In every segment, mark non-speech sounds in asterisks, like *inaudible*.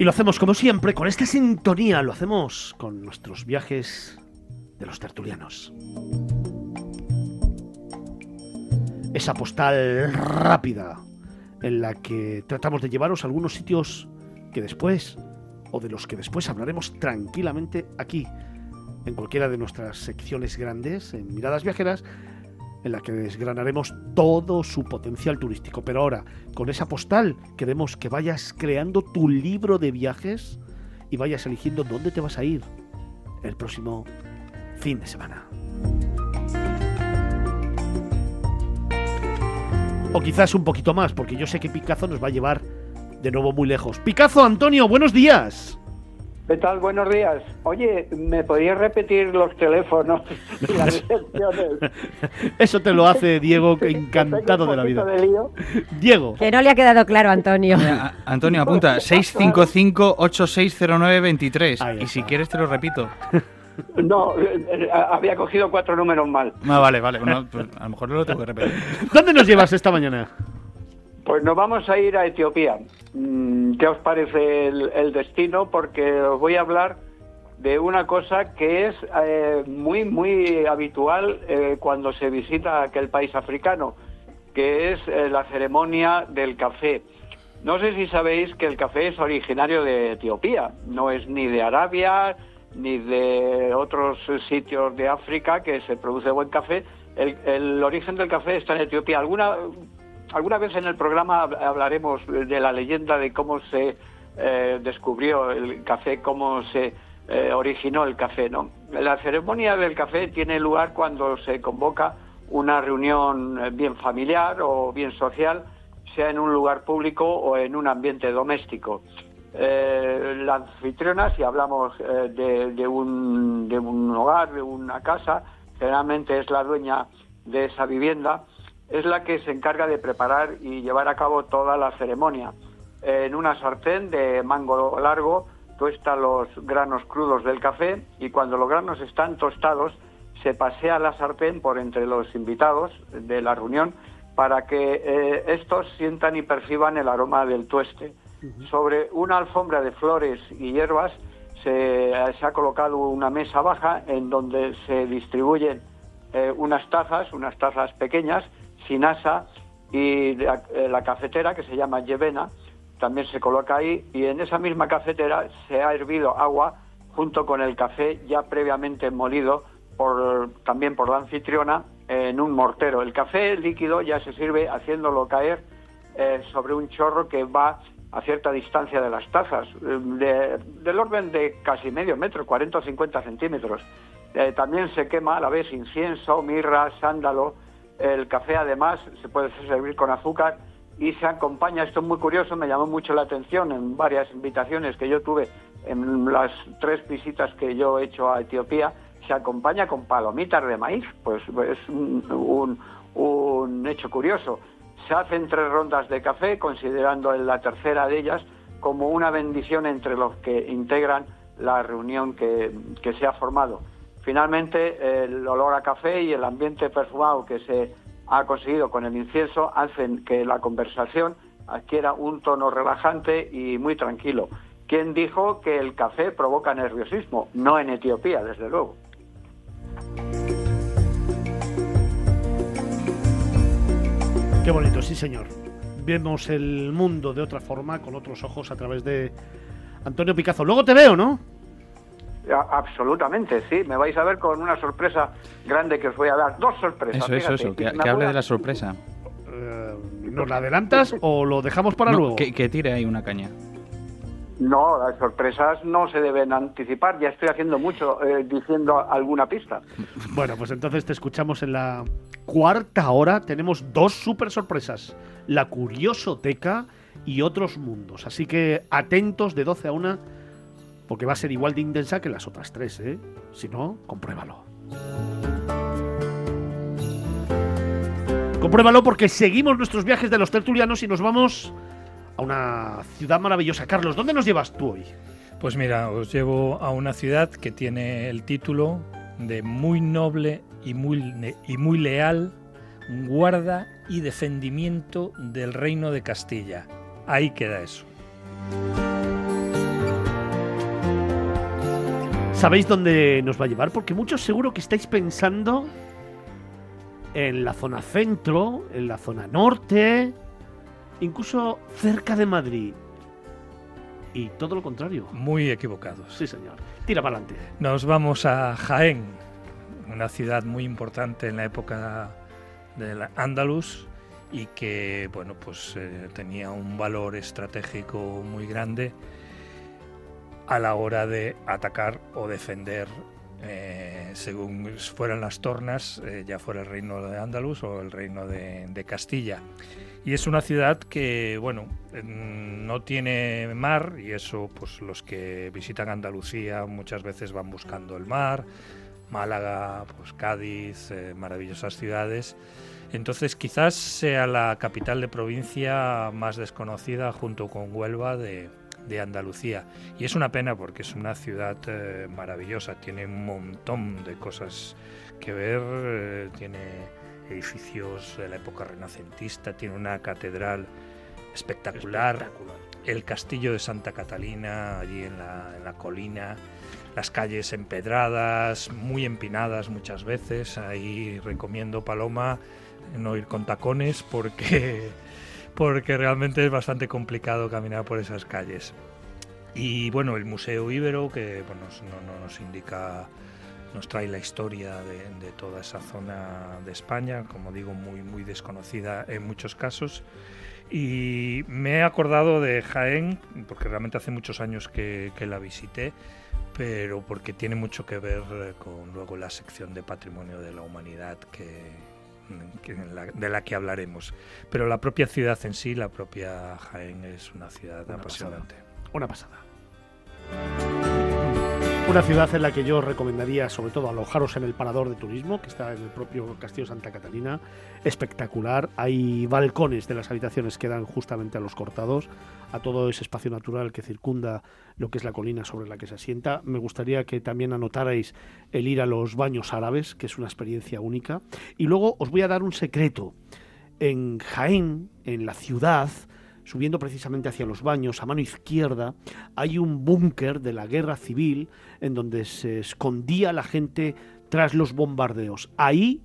Y lo hacemos como siempre, con esta sintonía, lo hacemos con nuestros viajes de los tertulianos. Esa postal rápida en la que tratamos de llevaros a algunos sitios que después, o de los que después hablaremos tranquilamente aquí, en cualquiera de nuestras secciones grandes, en Miradas Viajeras, en la que desgranaremos todo su potencial turístico. Pero ahora, con esa postal, queremos que vayas creando tu libro de viajes y vayas eligiendo dónde te vas a ir el próximo fin de semana. O quizás un poquito más, porque yo sé que Picazo nos va a llevar de nuevo muy lejos. Picazo, Antonio, buenos días. ¿Qué tal? Buenos días. Oye, ¿me podías repetir los teléfonos *laughs* y las secciones? Eso te lo hace Diego, *laughs* encantado de la vida. Diego. Que no le ha quedado claro, Antonio. Antonio, apunta *laughs* 655-860923. Y si quieres te lo repito. No, eh, eh, había cogido cuatro números mal. Ah, vale, vale. pues a lo mejor no lo tengo que repetir. ¿Dónde nos llevas esta mañana? Pues nos vamos a ir a Etiopía. Mm, ¿Qué os parece el, destino? Porque os voy a hablar de una cosa que es eh, muy, muy habitual eh, cuando se visita aquel país africano, que es eh, la ceremonia del café. No sé si sabéis que el café es originario de Etiopía, no es ni de Arabia ni de otros sitios de África que se produce buen café. El, el origen del café está en Etiopía. Alguna alguna vez en el programa hablaremos de la leyenda de cómo se eh, descubrió el café, cómo se eh, originó el café. ¿no? La ceremonia del café tiene lugar cuando se convoca una reunión eh, bien familiar o bien social, sea en un lugar público o en un ambiente doméstico. la anfitriona, si hablamos de, un, de un hogar, de una casa, generalmente es la dueña de esa vivienda, es la que se encarga de preparar y llevar a cabo toda la ceremonia. En una sartén de mango largo tuesta los granos crudos del café y cuando los granos están tostados se pasea la sartén por entre los invitados de la reunión para que eh, estos sientan y perciban el aroma del tueste. Sobre una alfombra de flores y hierbas se, ha colocado una mesa baja en donde se distribuyen eh, unas tazas, unas tazas pequeñas, Sinasa y eh, la, cafetera que se llama Yevena, también se coloca ahí y en esa misma cafetera se ha hervido agua junto con el café ya previamente molido también por la anfitriona en un mortero. El café líquido ya se sirve haciéndolo caer eh, sobre un chorro que va a cierta distancia de las tazas, eh, del orden de casi medio metro, 40 o 50 centímetros. también se quema a la vez incienso, mirra, sándalo, el café además se puede servir con azúcar y se acompaña, esto es muy curioso, me llamó mucho la atención en varias invitaciones que yo tuve en las tres visitas que yo he hecho a Etiopía, se acompaña con palomitas de maíz, pues es un, hecho curioso. Se hacen tres rondas de café, considerando la tercera de ellas como una bendición entre los que integran la reunión que se ha formado. Finalmente, el olor a café y el ambiente perfumado que se ha conseguido con el incienso hacen que la conversación adquiera un tono relajante y muy tranquilo. ¿Quién dijo que el café provoca nerviosismo? No en Etiopía, desde luego. Qué bonito, sí señor. Vemos el mundo de otra forma, con otros ojos, a través de Antonio Picazo. Luego te veo, ¿no? Absolutamente, sí. Me vais a ver con una sorpresa grande que os voy a dar. Dos sorpresas. Eso, eso, eso. Que, hable de la sorpresa. Eh, ¿Nos la adelantas o lo dejamos para luego? Que, que tire ahí una caña. No, las sorpresas no se deben anticipar. Ya estoy haciendo mucho eh, diciendo alguna pista. Bueno, pues entonces te escuchamos en la cuarta hora. Tenemos dos super sorpresas: La Curiosoteca y otros mundos. Así que atentos de 12 a 1 porque va a ser igual de intensa que las otras tres, ¿eh? Si no, compruébalo. Compruébalo porque seguimos nuestros viajes de los tertulianos y nos vamos a una ciudad maravillosa. Carlos, ¿dónde nos llevas tú hoy? Pues mira, os llevo a una ciudad que tiene el título de muy noble y muy, y muy leal guarda y defendimiento del reino de Castilla. Ahí queda eso. ¿Sabéis dónde nos va a llevar? Porque muchos seguro que estáis pensando en la zona centro, en la zona norte, incluso cerca de Madrid. Y todo lo contrario. Muy equivocados. Sí, señor. Tira para adelante. Nos vamos a Jaén, una ciudad muy importante en la época del Andalus y que bueno pues eh, tenía un valor estratégico muy grande a la hora de atacar o defender eh, según fueran las tornas, eh, ya fuera el reino de Andalus o el reino de, de, Castilla. Y es una ciudad que, bueno, no tiene mar y eso, pues los que visitan Andalucía muchas veces van buscando el mar. Málaga, pues Cádiz, maravillosas ciudades. Entonces quizás sea la capital de provincia más desconocida junto con Huelva de, Andalucía. Y es una pena porque es una ciudad eh, maravillosa, tiene un montón de cosas que ver, eh, tiene edificios de la época renacentista, tiene una catedral espectacular, el castillo de Santa Catalina allí en la, en la colina las calles empedradas, muy empinadas muchas veces. Ahí recomiendo Paloma no ir con tacones porque, porque realmente es bastante complicado caminar por esas calles. Y bueno, el Museo Ibero, que bueno, no, nos indica, nos trae la historia de, toda esa zona de España, como digo, muy, muy desconocida en muchos casos. Y me he acordado de Jaén, porque realmente hace muchos años que, que la visité, pero porque tiene mucho que ver con luego la sección de Patrimonio de la Humanidad que, de la que hablaremos. Pero la propia ciudad en sí, la propia Jaén, es una ciudad apasionante. Una pasada. Una ciudad en la que yo recomendaría sobre todo alojaros en el parador de turismo, que está en el propio Castillo Santa Catalina. Espectacular. Hay balcones de las habitaciones que dan justamente a los cortados, a todo ese espacio natural que circunda lo que es la colina sobre la que se asienta. Me gustaría que también anotarais el ir a los baños árabes, que es una experiencia única. Y luego os voy a dar un secreto. En Jaén, en la ciudad, subiendo precisamente hacia los baños, a mano izquierda, hay un búnker de la guerra civil en donde se escondía la gente tras los bombardeos. Ahí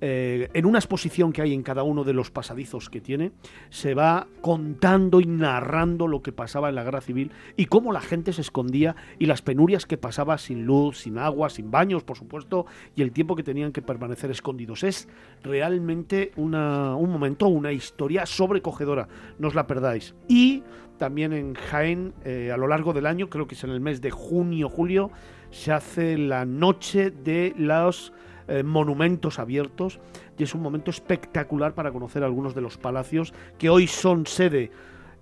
eh, en una exposición que hay en cada uno de los pasadizos que tiene, se va contando y narrando lo que pasaba en la guerra civil y cómo la gente se escondía y las penurias que pasaba sin luz, sin agua, sin baños, por supuesto, y el tiempo que tenían que permanecer escondidos. Es realmente un momento, una historia sobrecogedora, no os la perdáis. Y también en Jaén, eh, a lo largo del año, creo que es en el mes de junio, julio, se hace la noche de los eh, monumentos abiertos y es un momento espectacular para conocer algunos de los palacios que hoy son sede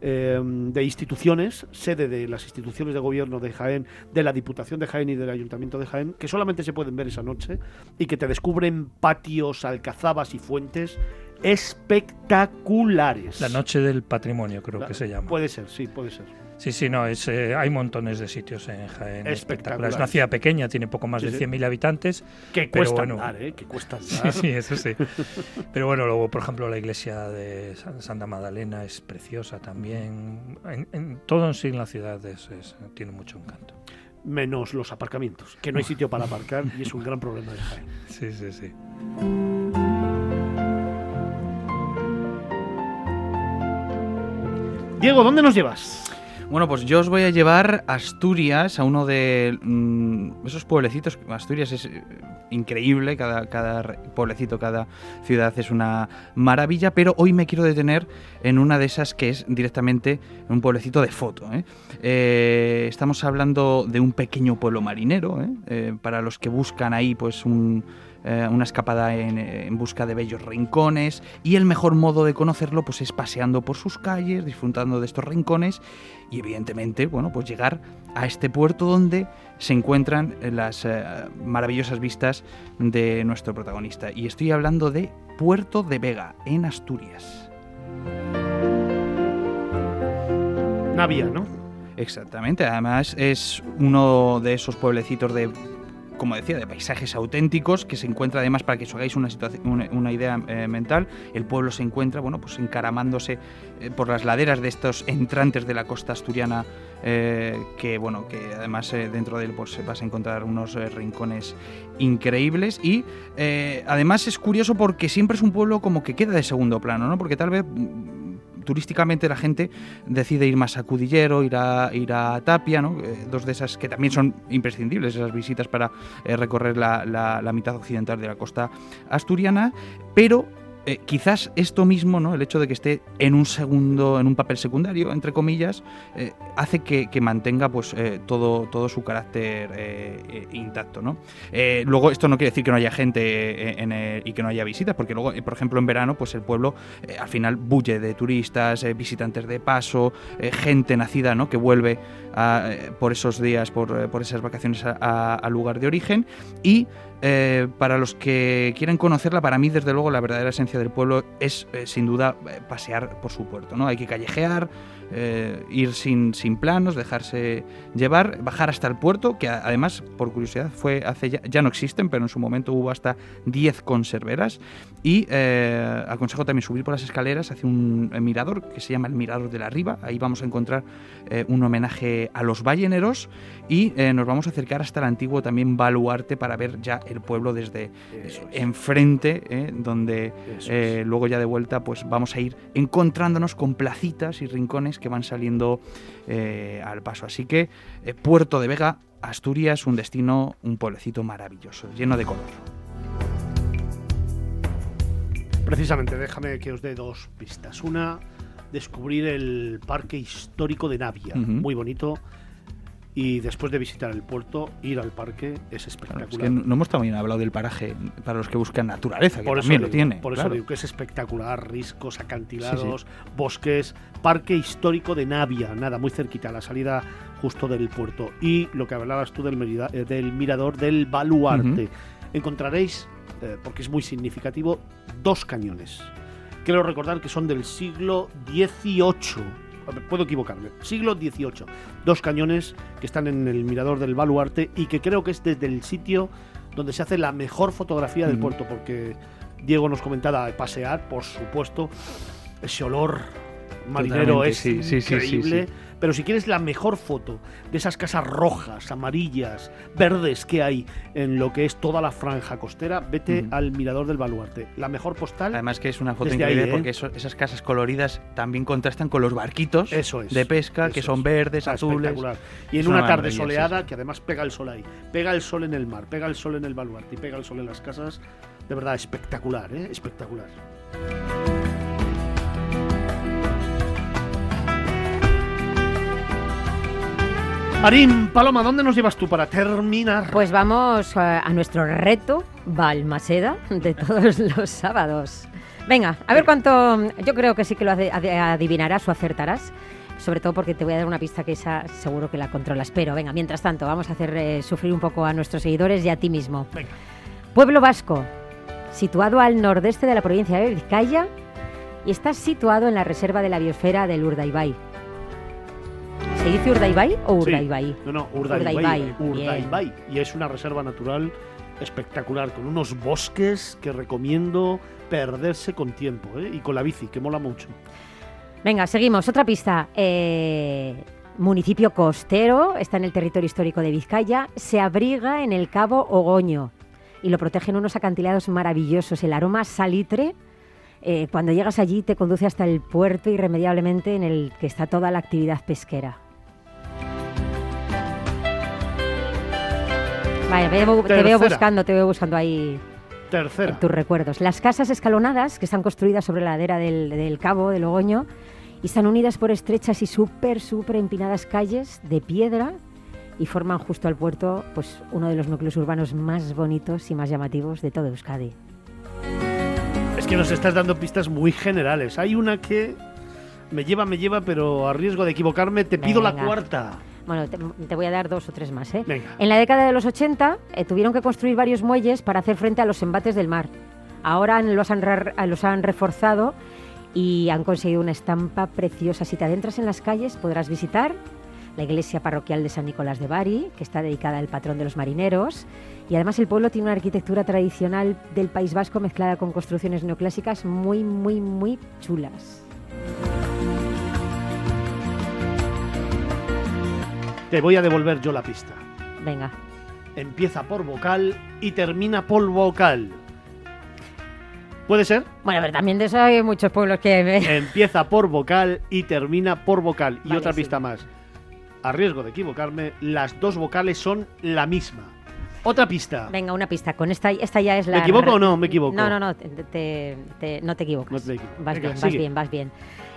eh, de instituciones, sede de las instituciones de gobierno de Jaén, de la Diputación de Jaén y del Ayuntamiento de Jaén, que solamente se pueden ver esa noche y que te descubren patios, alcazabas y fuentes espectaculares. La noche del patrimonio creo que se llama. Puede ser, sí, puede ser. Sí, sí, no, es, eh, hay montones de sitios en Jaén. Espectacular. Es una ciudad pequeña, tiene poco más de 100.000 habitantes. Que cuesta andar, ¿eh? Que cuesta andar. Sí, sí, eso sí. *laughs* pero bueno, luego, por ejemplo, la iglesia de Santa Magdalena es preciosa también. En, todo en sí en la ciudad es, tiene mucho encanto. Menos los aparcamientos, que no hay sitio para aparcar y es un gran problema de Jaén. *laughs* Sí, sí, sí. Diego, ¿dónde nos llevas? Bueno, pues yo os voy a llevar a Asturias, a uno de mm, esos pueblecitos. Asturias es eh, increíble, cada, cada pueblecito, cada ciudad es una maravilla, pero hoy me quiero detener en una de esas que es directamente un pueblecito de foto. ¿eh? Eh, estamos hablando de un pequeño pueblo marinero, para los que buscan ahí pues un eh, una escapada en, busca de bellos rincones y el mejor modo de conocerlo pues es paseando por sus calles, disfrutando de estos rincones y evidentemente, bueno, pues llegar a este puerto donde se encuentran las eh, maravillosas vistas de nuestro protagonista. Y estoy hablando de Puerto de Vega, en Asturias. Navia, ¿no? Exactamente, además es uno de esos pueblecitos de como decía, de paisajes auténticos, que se encuentra además, para que os hagáis una, una, idea eh, mental, el pueblo se encuentra, bueno, pues encaramándose eh, por las laderas de estos entrantes de la costa asturiana, eh, que, bueno, que además dentro de él pues, vas a encontrar unos rincones increíbles y además es curioso porque siempre es un pueblo como que queda de segundo plano, ¿no? Porque tal vez turísticamente la gente decide ir más a Cudillero, ir a, ir a Tapia, ¿no? Eh, dos de esas que también son imprescindibles, esas visitas para eh, recorrer la, la mitad occidental de la costa asturiana, pero eh, quizás esto mismo, ¿no? el hecho de que esté en un segundo, en un papel secundario, entre comillas, eh, hace que, mantenga pues, eh, todo, todo su carácter intacto. ¿no? luego, esto no quiere decir que no haya gente y que no haya visitas, porque luego, por ejemplo, en verano, pues el pueblo al final bulle de turistas, visitantes de paso, gente nacida ¿no? que vuelve por esos días, por, por esas vacaciones al lugar de origen y eh, para los que quieren conocerla, para mí, desde luego, la verdadera esencia del pueblo es, eh, sin duda, eh, pasear por su puerto. ¿no? Hay que callejear, ir sin, sin, planos, dejarse llevar, bajar hasta el puerto, que además, por curiosidad, fue hace ya, ya no existen, pero en su momento hubo hasta 10 conserveras. Y aconsejo también subir por las escaleras hacia un mirador que se llama el Mirador de la Riva. Ahí vamos a encontrar un homenaje a los balleneros y nos vamos a acercar hasta el antiguo también baluarte para ver ya el pueblo desde eh, enfrente, eh, donde eh, luego ya de vuelta pues vamos a ir encontrándonos con placitas y rincones que van saliendo al paso. Así que Puerto de Vega, Asturias, un destino, un pueblecito maravilloso, lleno de color. Precisamente, déjame que os dé dos pistas. Una, descubrir el Parque Histórico de Navia, muy bonito y después de visitar el puerto, ir al parque es espectacular. no hemos también hablado del paraje para los que buscan naturaleza, que también lo tiene. Por eso digo que es espectacular, riscos, acantilados, bosques, parque histórico de Navia, nada, muy cerquita, la salida justo del puerto. Y lo que hablabas tú del, eh, del mirador del baluarte. Encontraréis, eh, porque es muy significativo, dos cañones. Quiero recordar que son del siglo XVIII puedo equivocarme, siglo XVIII. Dos cañones que están en el mirador del baluarte y que creo que es desde el sitio donde se hace la mejor fotografía del puerto, porque Diego nos comentaba pasear, por supuesto, ese olor marinero es increíble. Pero si quieres la mejor foto de esas casas rojas, amarillas, verdes que hay en lo que es toda la franja costera, vete al Mirador del Baluarte. La mejor postal. Además que es una foto increíble ¿eh? porque esas casas coloridas también contrastan con los barquitos de pesca que son verdes, azules. Espectacular. Y en una, tarde soleada que además pega el sol ahí. Pega el sol en el mar, pega el sol en el Baluarte y pega el sol en las casas. De verdad, espectacular, ¿eh? Espectacular. Marín, Paloma, ¿dónde nos llevas tú para terminar? Pues vamos a, nuestro reto Balmaseda de todos *laughs* los sábados. Venga, a ver cuánto. Yo creo que sí que lo adivinarás o acertarás. Sobre todo porque te voy a dar una pista que esa seguro que la controlas. Pero venga, mientras tanto, vamos a hacer eh, sufrir un poco a nuestros seguidores y a ti mismo. Venga. Pueblo Vasco, situado al nordeste de la provincia de Vizcaya y está situado en la reserva de la biosfera del Urdaibai ¿Se dice Urdaibai o Urdaibai? no, no, Urdaibai. Urdaibai. Y es una reserva natural espectacular, con unos bosques que recomiendo perderse con tiempo, ¿eh? y con la bici, que mola mucho. Venga, seguimos. Otra pista. Eh, municipio costero, está en el territorio histórico de Vizcaya, se abriga en el Cabo Ogoño y lo protegen unos acantilados maravillosos. El aroma salitre, eh, cuando llegas allí, te conduce hasta el puerto irremediablemente en el que está toda la actividad pesquera. Vaya, te veo buscando, te veo buscando ahí Tercera. tus recuerdos. Las casas escalonadas, que están construidas sobre la ladera del, cabo de Logoño, y están unidas por estrechas y súper, súper empinadas calles de piedra y forman justo al puerto pues, uno de los núcleos urbanos más bonitos y más llamativos de todo Euskadi. Es que nos estás dando pistas muy generales. Hay una que me lleva, me lleva, pero a riesgo de equivocarme, te pido la cuarta. Bueno, te, voy a dar dos o tres más. ¿eh? En la década de los 80 eh, tuvieron que construir varios muelles para hacer frente a los embates del mar. Ahora los han, los han reforzado y han conseguido una estampa preciosa. Si te adentras en las calles podrás visitar la iglesia parroquial de San Nicolás de Bari, que está dedicada al patrón de los marineros. Y además el pueblo tiene una arquitectura tradicional del País Vasco mezclada con construcciones neoclásicas muy, muy, muy chulas. Te voy a devolver yo la pista. Venga. Empieza por vocal y termina por vocal. ¿Puede ser? Bueno, pero también de eso hay muchos pueblos que... *laughs* Empieza por vocal y termina por vocal. Y Vale, otra sí. pista más. A riesgo de equivocarme, las dos vocales son la misma. Otra pista. Venga, una pista. Con esta, esta ya es la... ¿Me equivoco o no? Me equivoco. No, no, no, te, te- te- no te equivocas. No te equivoco. Vas Venga, bien, vas bien, vas bien.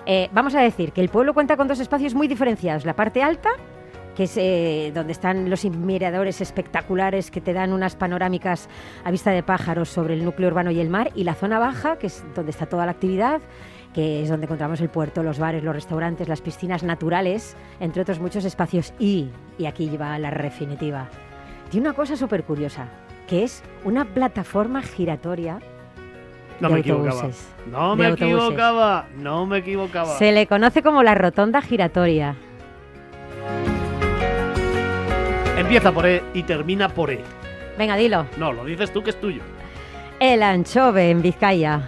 Eh, vamos a decir que el pueblo cuenta con dos espacios muy diferenciados. La parte alta, que es eh, donde están los miradores espectaculares que te dan unas panorámicas a vista de pájaros sobre el núcleo urbano y el mar, y la zona baja, que es donde está toda la actividad, que es donde encontramos el puerto, los bares, los restaurantes, las piscinas naturales, entre otros muchos espacios. Y, y aquí va la definitiva, tiene una cosa súper curiosa, que es una plataforma giratoria No de me equivocaba. autobuses. No De me autobuses. equivocaba. No me equivocaba. Se le conoce como la rotonda giratoria. Empieza por E y termina por E. Venga, dilo. No, lo dices tú que es tuyo. El anchove en Vizcaya.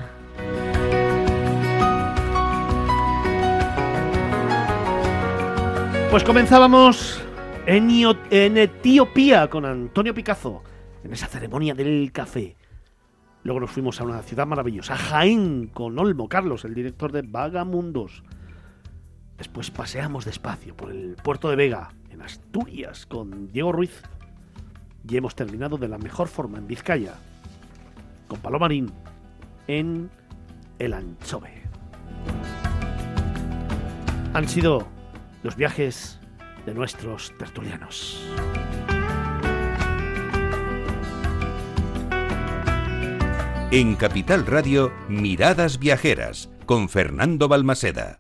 Pues comenzábamos en, Io- en Etiopía con Antonio Picazo, en esa ceremonia del café. Luego nos fuimos a una ciudad maravillosa, Jaén, con Olmo Carlos, el director de Vagamundos. Después paseamos despacio por el puerto de Vega, Asturias, con Diego Ruiz. Y hemos terminado de la mejor forma en Vizcaya, con Palomarín, en El Anchove. Han sido los viajes de nuestros tertulianos. En Capital Radio, Miradas Viajeras, con Fernando Balmaseda.